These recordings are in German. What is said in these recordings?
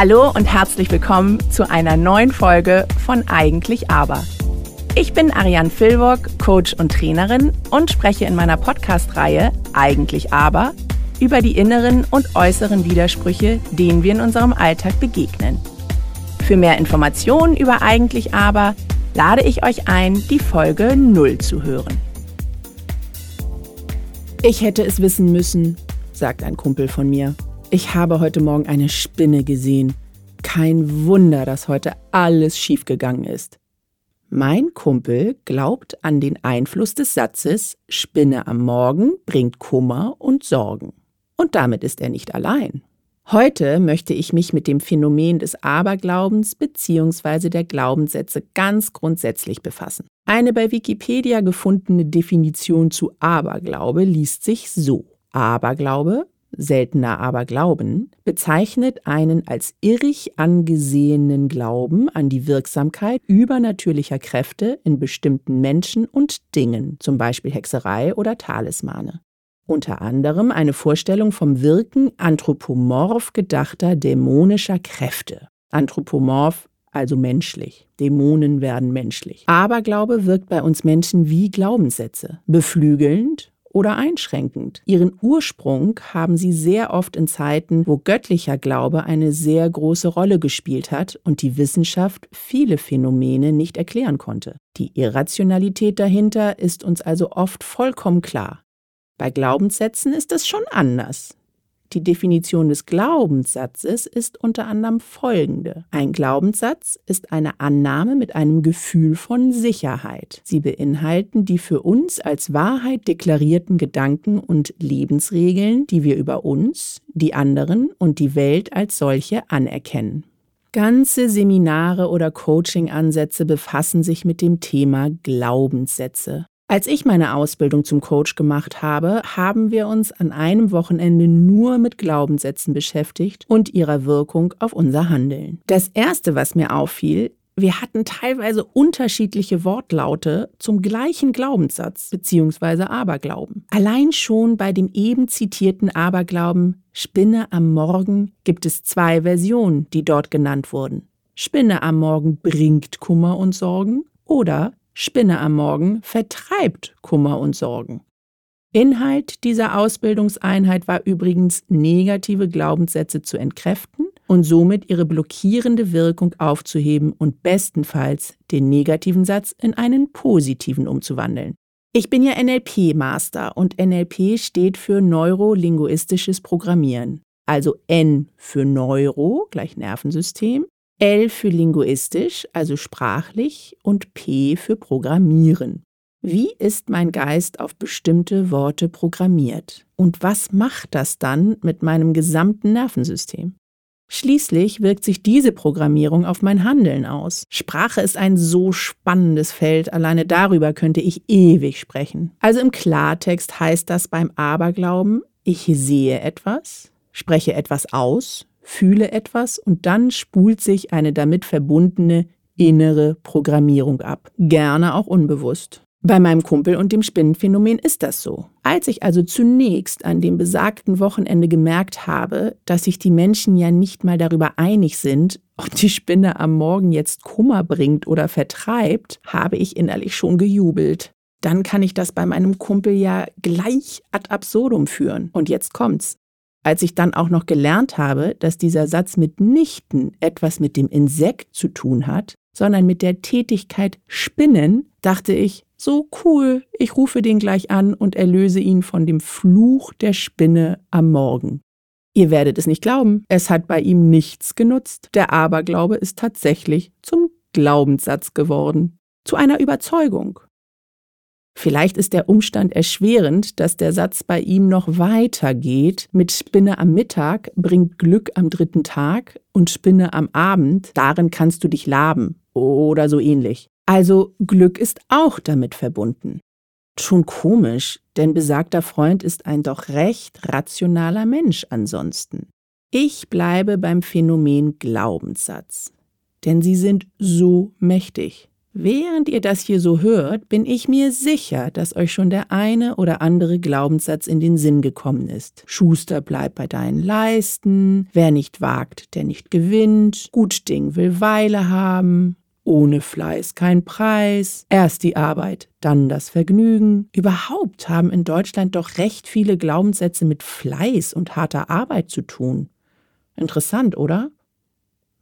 Hallo und herzlich willkommen zu einer neuen Folge von Eigentlich Aber. Ich bin Ariane Filburg, Coach und Trainerin und spreche in meiner Podcast-Reihe Eigentlich Aber über die inneren und äußeren Widersprüche, denen wir in unserem Alltag begegnen. Für mehr Informationen über Eigentlich Aber lade ich euch ein, die Folge 0 zu hören. Ich hätte es wissen müssen, sagt ein Kumpel von mir. Ich habe heute Morgen eine Spinne gesehen. Kein Wunder, dass heute alles schiefgegangen ist. Mein Kumpel glaubt an den Einfluss des Satzes Spinne am Morgen bringt Kummer und Sorgen. Und damit ist er nicht allein. Heute möchte ich mich mit dem Phänomen des Aberglaubens bzw. der Glaubenssätze ganz grundsätzlich befassen. Eine bei Wikipedia gefundene Definition zu Aberglaube liest sich so. Aberglaube seltener aber Glauben, bezeichnet einen als irrig angesehenen Glauben an die Wirksamkeit übernatürlicher Kräfte in bestimmten Menschen und Dingen, zum Beispiel Hexerei oder Talismane. Unter anderem eine Vorstellung vom Wirken anthropomorph gedachter dämonischer Kräfte. Anthropomorph also menschlich. Dämonen werden menschlich. Aberglaube wirkt bei uns Menschen wie Glaubenssätze, beflügelnd oder einschränkend. Ihren Ursprung haben sie sehr oft in Zeiten, wo göttlicher Glaube eine sehr große Rolle gespielt hat und die Wissenschaft viele Phänomene nicht erklären konnte. Die Irrationalität dahinter ist uns also oft vollkommen klar. Bei Glaubenssätzen ist es schon anders. Die Definition des Glaubenssatzes ist unter anderem folgende. Ein Glaubenssatz ist eine Annahme mit einem Gefühl von Sicherheit. Sie beinhalten die für uns als Wahrheit deklarierten Gedanken und Lebensregeln, die wir über uns, die anderen und die Welt als solche anerkennen. Ganze Seminare oder Coaching-Ansätze befassen sich mit dem Thema Glaubenssätze. Als ich meine Ausbildung zum Coach gemacht habe, haben wir uns an einem Wochenende nur mit Glaubenssätzen beschäftigt und ihrer Wirkung auf unser Handeln. Das Erste, was mir auffiel, wir hatten teilweise unterschiedliche Wortlaute zum gleichen Glaubenssatz bzw. Aberglauben. Allein schon bei dem eben zitierten Aberglauben Spinne am Morgen gibt es zwei Versionen, die dort genannt wurden. Spinne am Morgen bringt Kummer und Sorgen oder Spinne am Morgen vertreibt Kummer und Sorgen. Inhalt dieser Ausbildungseinheit war übrigens, negative Glaubenssätze zu entkräften und somit ihre blockierende Wirkung aufzuheben und bestenfalls den negativen Satz in einen positiven umzuwandeln. Ich bin ja NLP-Master und NLP steht für neurolinguistisches Programmieren. Also N für Neuro, gleich Nervensystem, L für linguistisch, also sprachlich, und P für Programmieren. Wie ist mein Geist auf bestimmte Worte programmiert? Und was macht das dann mit meinem gesamten Nervensystem? Schließlich wirkt sich diese Programmierung auf mein Handeln aus. Sprache ist ein so spannendes Feld, alleine darüber könnte ich ewig sprechen. Also im Klartext heißt das beim Aberglauben, ich sehe etwas, spreche etwas aus, fühle etwas und dann spult sich eine damit verbundene innere Programmierung ab. Gerne auch unbewusst. Bei meinem Kumpel und dem Spinnenphänomen ist das so. Als ich also zunächst an dem besagten Wochenende gemerkt habe, dass sich die Menschen ja nicht mal darüber einig sind, ob die Spinne am Morgen jetzt Kummer bringt oder vertreibt, habe ich innerlich schon gejubelt. Dann kann ich das bei meinem Kumpel ja gleich ad absurdum führen. Und jetzt kommt's. Als ich dann auch noch gelernt habe, dass dieser Satz mitnichten etwas mit dem Insekt zu tun hat, sondern mit der Tätigkeit Spinnen, dachte ich, so cool, ich rufe den gleich an und erlöse ihn von dem Fluch der Spinne am Morgen. Ihr werdet es nicht glauben, es hat bei ihm nichts genutzt. Der Aberglaube ist tatsächlich zum Glaubenssatz geworden, zu einer Überzeugung. Vielleicht ist der Umstand erschwerend, dass der Satz bei ihm noch weitergeht mit Spinne am Mittag bringt Glück am dritten Tag und Spinne am Abend, darin kannst du dich laben oder so ähnlich. Also Glück ist auch damit verbunden. Schon komisch, denn besagter Freund ist ein doch recht rationaler Mensch ansonsten. Ich bleibe beim Phänomen Glaubenssatz. Denn sie sind so mächtig Während ihr das hier so hört, bin ich mir sicher, dass euch schon der eine oder andere Glaubenssatz in den Sinn gekommen ist. Schuster bleibt bei deinen Leisten, wer nicht wagt, der nicht gewinnt, gut Ding will Weile haben, ohne Fleiß kein Preis, erst die Arbeit, dann das Vergnügen. Überhaupt haben in Deutschland doch recht viele Glaubenssätze mit Fleiß und harter Arbeit zu tun. Interessant, oder?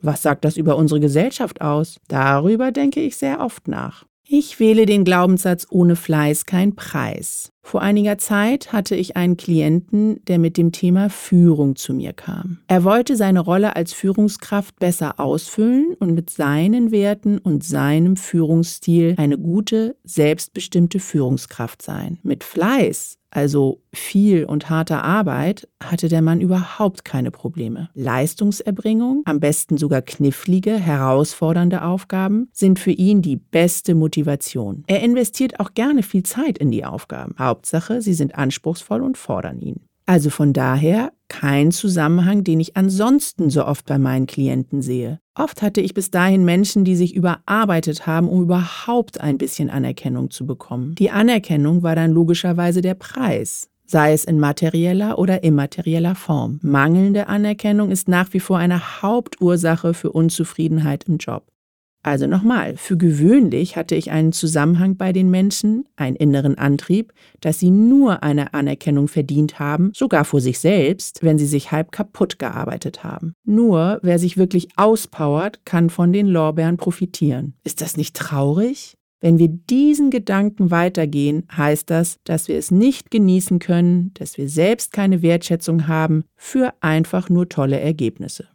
Was sagt das über unsere Gesellschaft aus? Darüber denke ich sehr oft nach. Ich wähle den Glaubenssatz ohne Fleiß kein Preis. Vor einiger Zeit hatte ich einen Klienten, der mit dem Thema Führung zu mir kam. Er wollte seine Rolle als Führungskraft besser ausfüllen und mit seinen Werten und seinem Führungsstil eine gute, selbstbestimmte Führungskraft sein. Mit Fleiß also viel und harter Arbeit, hatte der Mann überhaupt keine Probleme. Leistungserbringung, am besten sogar knifflige, herausfordernde Aufgaben, sind für ihn die beste Motivation. Er investiert auch gerne viel Zeit in die Aufgaben. Hauptsache, sie sind anspruchsvoll und fordern ihn. Also von daher kein Zusammenhang, den ich ansonsten so oft bei meinen Klienten sehe. Oft hatte ich bis dahin Menschen, die sich überarbeitet haben, um überhaupt ein bisschen Anerkennung zu bekommen. Die Anerkennung war dann logischerweise der Preis sei es in materieller oder immaterieller Form. Mangelnde Anerkennung ist nach wie vor eine Hauptursache für Unzufriedenheit im Job. Also nochmal, für gewöhnlich hatte ich einen Zusammenhang bei den Menschen, einen inneren Antrieb, dass sie nur eine Anerkennung verdient haben, sogar vor sich selbst, wenn sie sich halb kaputt gearbeitet haben. Nur wer sich wirklich auspowert, kann von den Lorbeeren profitieren. Ist das nicht traurig? Wenn wir diesen Gedanken weitergehen, heißt das, dass wir es nicht genießen können, dass wir selbst keine Wertschätzung haben für einfach nur tolle Ergebnisse.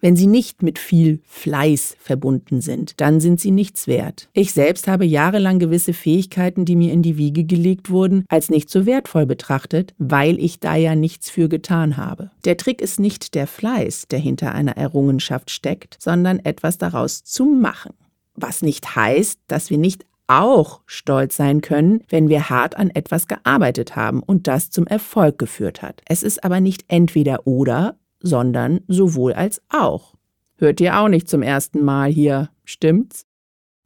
Wenn sie nicht mit viel Fleiß verbunden sind, dann sind sie nichts wert. Ich selbst habe jahrelang gewisse Fähigkeiten, die mir in die Wiege gelegt wurden, als nicht so wertvoll betrachtet, weil ich da ja nichts für getan habe. Der Trick ist nicht der Fleiß, der hinter einer Errungenschaft steckt, sondern etwas daraus zu machen. Was nicht heißt, dass wir nicht auch stolz sein können, wenn wir hart an etwas gearbeitet haben und das zum Erfolg geführt hat. Es ist aber nicht entweder oder, sondern sowohl als auch. Hört ihr auch nicht zum ersten Mal hier, stimmt's?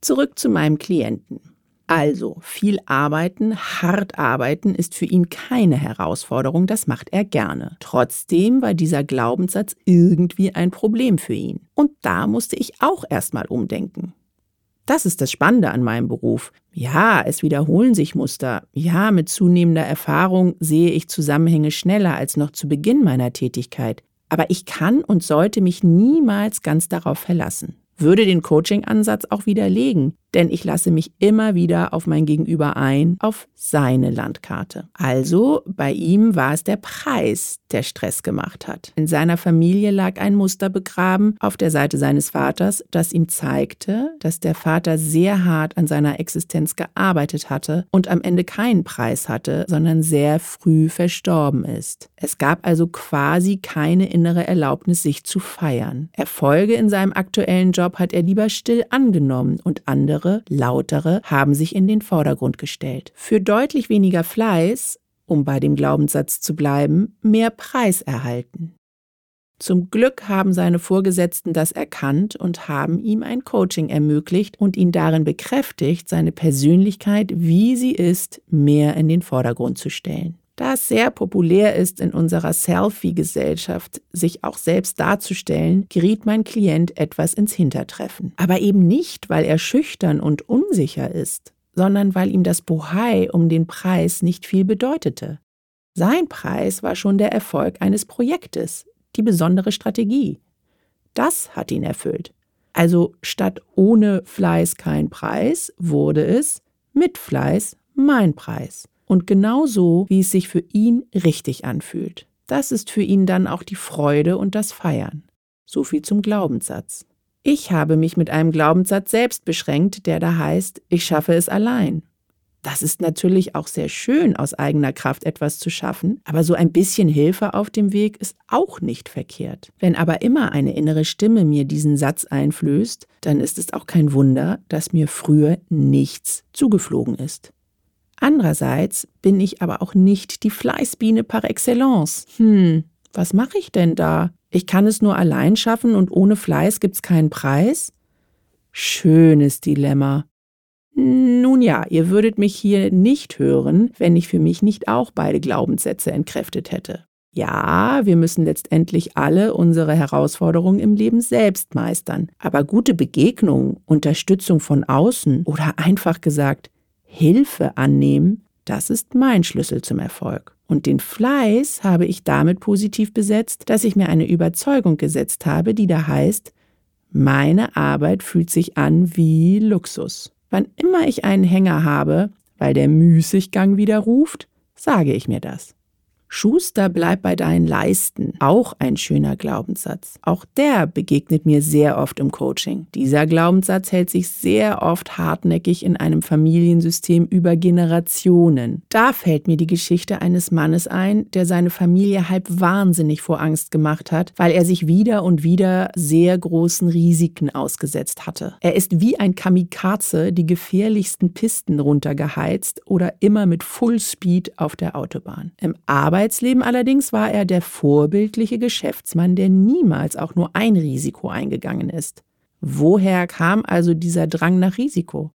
Zurück zu meinem Klienten. Also, viel arbeiten, hart arbeiten ist für ihn keine Herausforderung, das macht er gerne. Trotzdem war dieser Glaubenssatz irgendwie ein Problem für ihn. Und da musste ich auch erstmal umdenken. Das ist das Spannende an meinem Beruf. Ja, es wiederholen sich Muster. Ja, mit zunehmender Erfahrung sehe ich Zusammenhänge schneller als noch zu Beginn meiner Tätigkeit. Aber ich kann und sollte mich niemals ganz darauf verlassen. Würde den Coaching-Ansatz auch widerlegen, denn ich lasse mich immer wieder auf mein Gegenüber ein, auf seine Landkarte. Also bei ihm war es der Preis, der Stress gemacht hat. In seiner Familie lag ein Muster begraben auf der Seite seines Vaters, das ihm zeigte, dass der Vater sehr hart an seiner Existenz gearbeitet hatte und am Ende keinen Preis hatte, sondern sehr früh verstorben ist. Es gab also quasi keine innere Erlaubnis, sich zu feiern. Erfolge in seinem aktuellen Job hat er lieber still angenommen und andere andere, lautere, haben sich in den Vordergrund gestellt. Für deutlich weniger Fleiß, um bei dem Glaubenssatz zu bleiben, mehr Preis erhalten. Zum Glück haben seine Vorgesetzten das erkannt und haben ihm ein Coaching ermöglicht und ihn darin bekräftigt, seine Persönlichkeit, wie sie ist, mehr in den Vordergrund zu stellen. Da es sehr populär ist in unserer Selfie-Gesellschaft, sich auch selbst darzustellen, geriet mein Klient etwas ins Hintertreffen. Aber eben nicht, weil er schüchtern und unsicher ist, sondern weil ihm das Bohai um den Preis nicht viel bedeutete. Sein Preis war schon der Erfolg eines Projektes, die besondere Strategie. Das hat ihn erfüllt. Also statt ohne Fleiß kein Preis wurde es mit Fleiß mein Preis und genau so, wie es sich für ihn richtig anfühlt. Das ist für ihn dann auch die Freude und das Feiern. So viel zum Glaubenssatz. Ich habe mich mit einem Glaubenssatz selbst beschränkt, der da heißt, ich schaffe es allein. Das ist natürlich auch sehr schön, aus eigener Kraft etwas zu schaffen, aber so ein bisschen Hilfe auf dem Weg ist auch nicht verkehrt. Wenn aber immer eine innere Stimme mir diesen Satz einflößt, dann ist es auch kein Wunder, dass mir früher nichts zugeflogen ist. Andererseits bin ich aber auch nicht die Fleißbiene par excellence. Hm, was mache ich denn da? Ich kann es nur allein schaffen und ohne Fleiß gibt's keinen Preis? Schönes Dilemma. Nun ja, ihr würdet mich hier nicht hören, wenn ich für mich nicht auch beide Glaubenssätze entkräftet hätte. Ja, wir müssen letztendlich alle unsere Herausforderungen im Leben selbst meistern. Aber gute Begegnung, Unterstützung von außen oder einfach gesagt Hilfe annehmen, das ist mein Schlüssel zum Erfolg. Und den Fleiß habe ich damit positiv besetzt, dass ich mir eine Überzeugung gesetzt habe, die da heißt, meine Arbeit fühlt sich an wie Luxus. Wann immer ich einen Hänger habe, weil der Müßiggang wieder ruft, sage ich mir das. Schuster, bleib bei deinen Leisten. Auch ein schöner Glaubenssatz. Auch der begegnet mir sehr oft im Coaching. Dieser Glaubenssatz hält sich sehr oft hartnäckig in einem Familiensystem über Generationen. Da fällt mir die Geschichte eines Mannes ein, der seine Familie halb wahnsinnig vor Angst gemacht hat, weil er sich wieder und wieder sehr großen Risiken ausgesetzt hatte. Er ist wie ein Kamikaze die gefährlichsten Pisten runtergeheizt oder immer mit Fullspeed auf der Autobahn. Im Arbeit Arbeitsleben allerdings war er der vorbildliche Geschäftsmann, der niemals auch nur ein Risiko eingegangen ist. Woher kam also dieser Drang nach Risiko?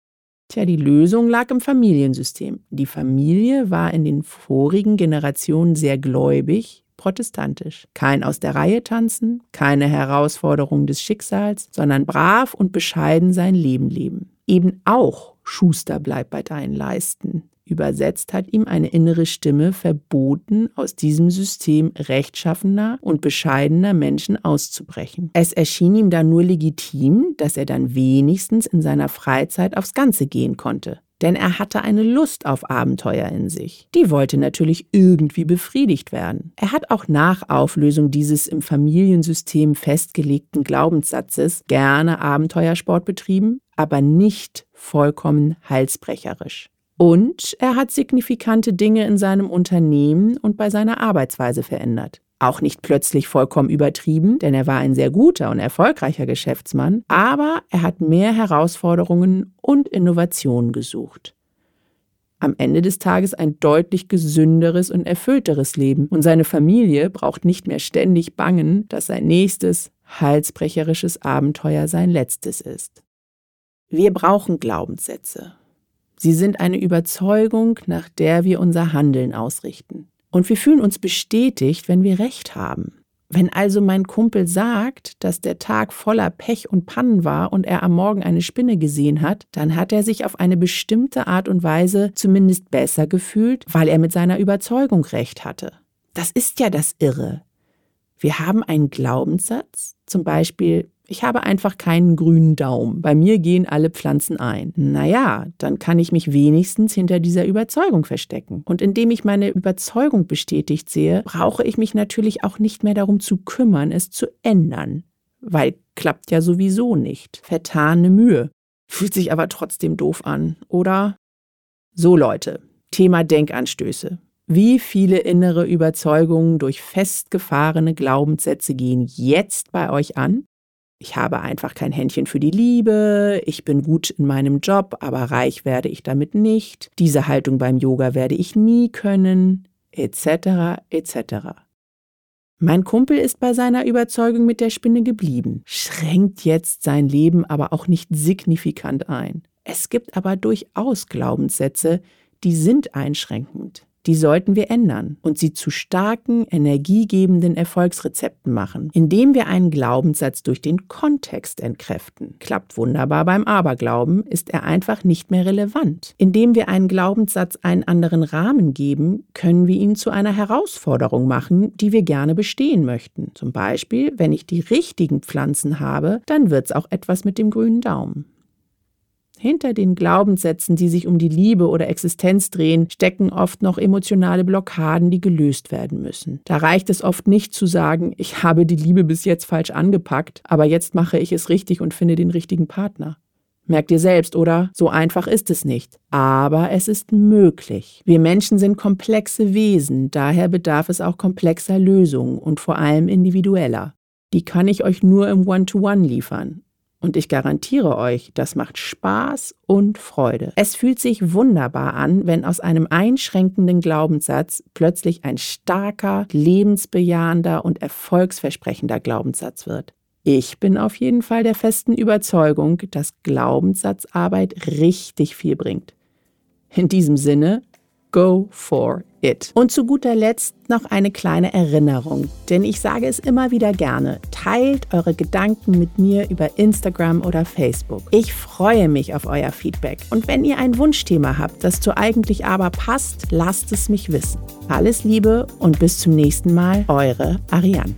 Tja, die Lösung lag im Familiensystem. Die Familie war in den vorigen Generationen sehr gläubig, protestantisch. Kein aus der Reihe tanzen, keine Herausforderung des Schicksals, sondern brav und bescheiden sein Leben leben. Eben auch Schuster bleibt bei deinen Leisten. Übersetzt hat ihm eine innere Stimme verboten, aus diesem System rechtschaffener und bescheidener Menschen auszubrechen. Es erschien ihm dann nur legitim, dass er dann wenigstens in seiner Freizeit aufs Ganze gehen konnte. Denn er hatte eine Lust auf Abenteuer in sich. Die wollte natürlich irgendwie befriedigt werden. Er hat auch nach Auflösung dieses im Familiensystem festgelegten Glaubenssatzes gerne Abenteuersport betrieben, aber nicht vollkommen halsbrecherisch. Und er hat signifikante Dinge in seinem Unternehmen und bei seiner Arbeitsweise verändert. Auch nicht plötzlich vollkommen übertrieben, denn er war ein sehr guter und erfolgreicher Geschäftsmann, aber er hat mehr Herausforderungen und Innovationen gesucht. Am Ende des Tages ein deutlich gesünderes und erfüllteres Leben und seine Familie braucht nicht mehr ständig bangen, dass sein nächstes halsbrecherisches Abenteuer sein letztes ist. Wir brauchen Glaubenssätze, Sie sind eine Überzeugung, nach der wir unser Handeln ausrichten. Und wir fühlen uns bestätigt, wenn wir recht haben. Wenn also mein Kumpel sagt, dass der Tag voller Pech und Pannen war und er am Morgen eine Spinne gesehen hat, dann hat er sich auf eine bestimmte Art und Weise zumindest besser gefühlt, weil er mit seiner Überzeugung recht hatte. Das ist ja das Irre. Wir haben einen Glaubenssatz, zum Beispiel, ich habe einfach keinen grünen Daumen. Bei mir gehen alle Pflanzen ein. Naja, dann kann ich mich wenigstens hinter dieser Überzeugung verstecken. Und indem ich meine Überzeugung bestätigt sehe, brauche ich mich natürlich auch nicht mehr darum zu kümmern, es zu ändern. Weil klappt ja sowieso nicht. Vertane Mühe. Fühlt sich aber trotzdem doof an, oder? So Leute, Thema Denkanstöße. Wie viele innere Überzeugungen durch festgefahrene Glaubenssätze gehen jetzt bei euch an? Ich habe einfach kein Händchen für die Liebe, ich bin gut in meinem Job, aber reich werde ich damit nicht, diese Haltung beim Yoga werde ich nie können, etc. etc. Mein Kumpel ist bei seiner Überzeugung mit der Spinne geblieben, schränkt jetzt sein Leben aber auch nicht signifikant ein. Es gibt aber durchaus Glaubenssätze, die sind einschränkend die sollten wir ändern und sie zu starken, energiegebenden Erfolgsrezepten machen, indem wir einen Glaubenssatz durch den Kontext entkräften. Klappt wunderbar beim Aberglauben, ist er einfach nicht mehr relevant. Indem wir einen Glaubenssatz einen anderen Rahmen geben, können wir ihn zu einer Herausforderung machen, die wir gerne bestehen möchten. Zum Beispiel, wenn ich die richtigen Pflanzen habe, dann wird es auch etwas mit dem grünen Daumen. Hinter den Glaubenssätzen, die sich um die Liebe oder Existenz drehen, stecken oft noch emotionale Blockaden, die gelöst werden müssen. Da reicht es oft nicht zu sagen, ich habe die Liebe bis jetzt falsch angepackt, aber jetzt mache ich es richtig und finde den richtigen Partner. Merkt ihr selbst, oder? So einfach ist es nicht. Aber es ist möglich. Wir Menschen sind komplexe Wesen, daher bedarf es auch komplexer Lösungen und vor allem individueller. Die kann ich euch nur im One-to-One -One liefern. Und ich garantiere euch, das macht Spaß und Freude. Es fühlt sich wunderbar an, wenn aus einem einschränkenden Glaubenssatz plötzlich ein starker, lebensbejahender und erfolgsversprechender Glaubenssatz wird. Ich bin auf jeden Fall der festen Überzeugung, dass Glaubenssatzarbeit richtig viel bringt. In diesem Sinne, go for it. Und zu guter Letzt noch eine kleine Erinnerung, denn ich sage es immer wieder gerne, teilt eure Gedanken mit mir über Instagram oder Facebook. Ich freue mich auf euer Feedback und wenn ihr ein Wunschthema habt, das zu eigentlich aber passt, lasst es mich wissen. Alles Liebe und bis zum nächsten Mal, eure Ariane.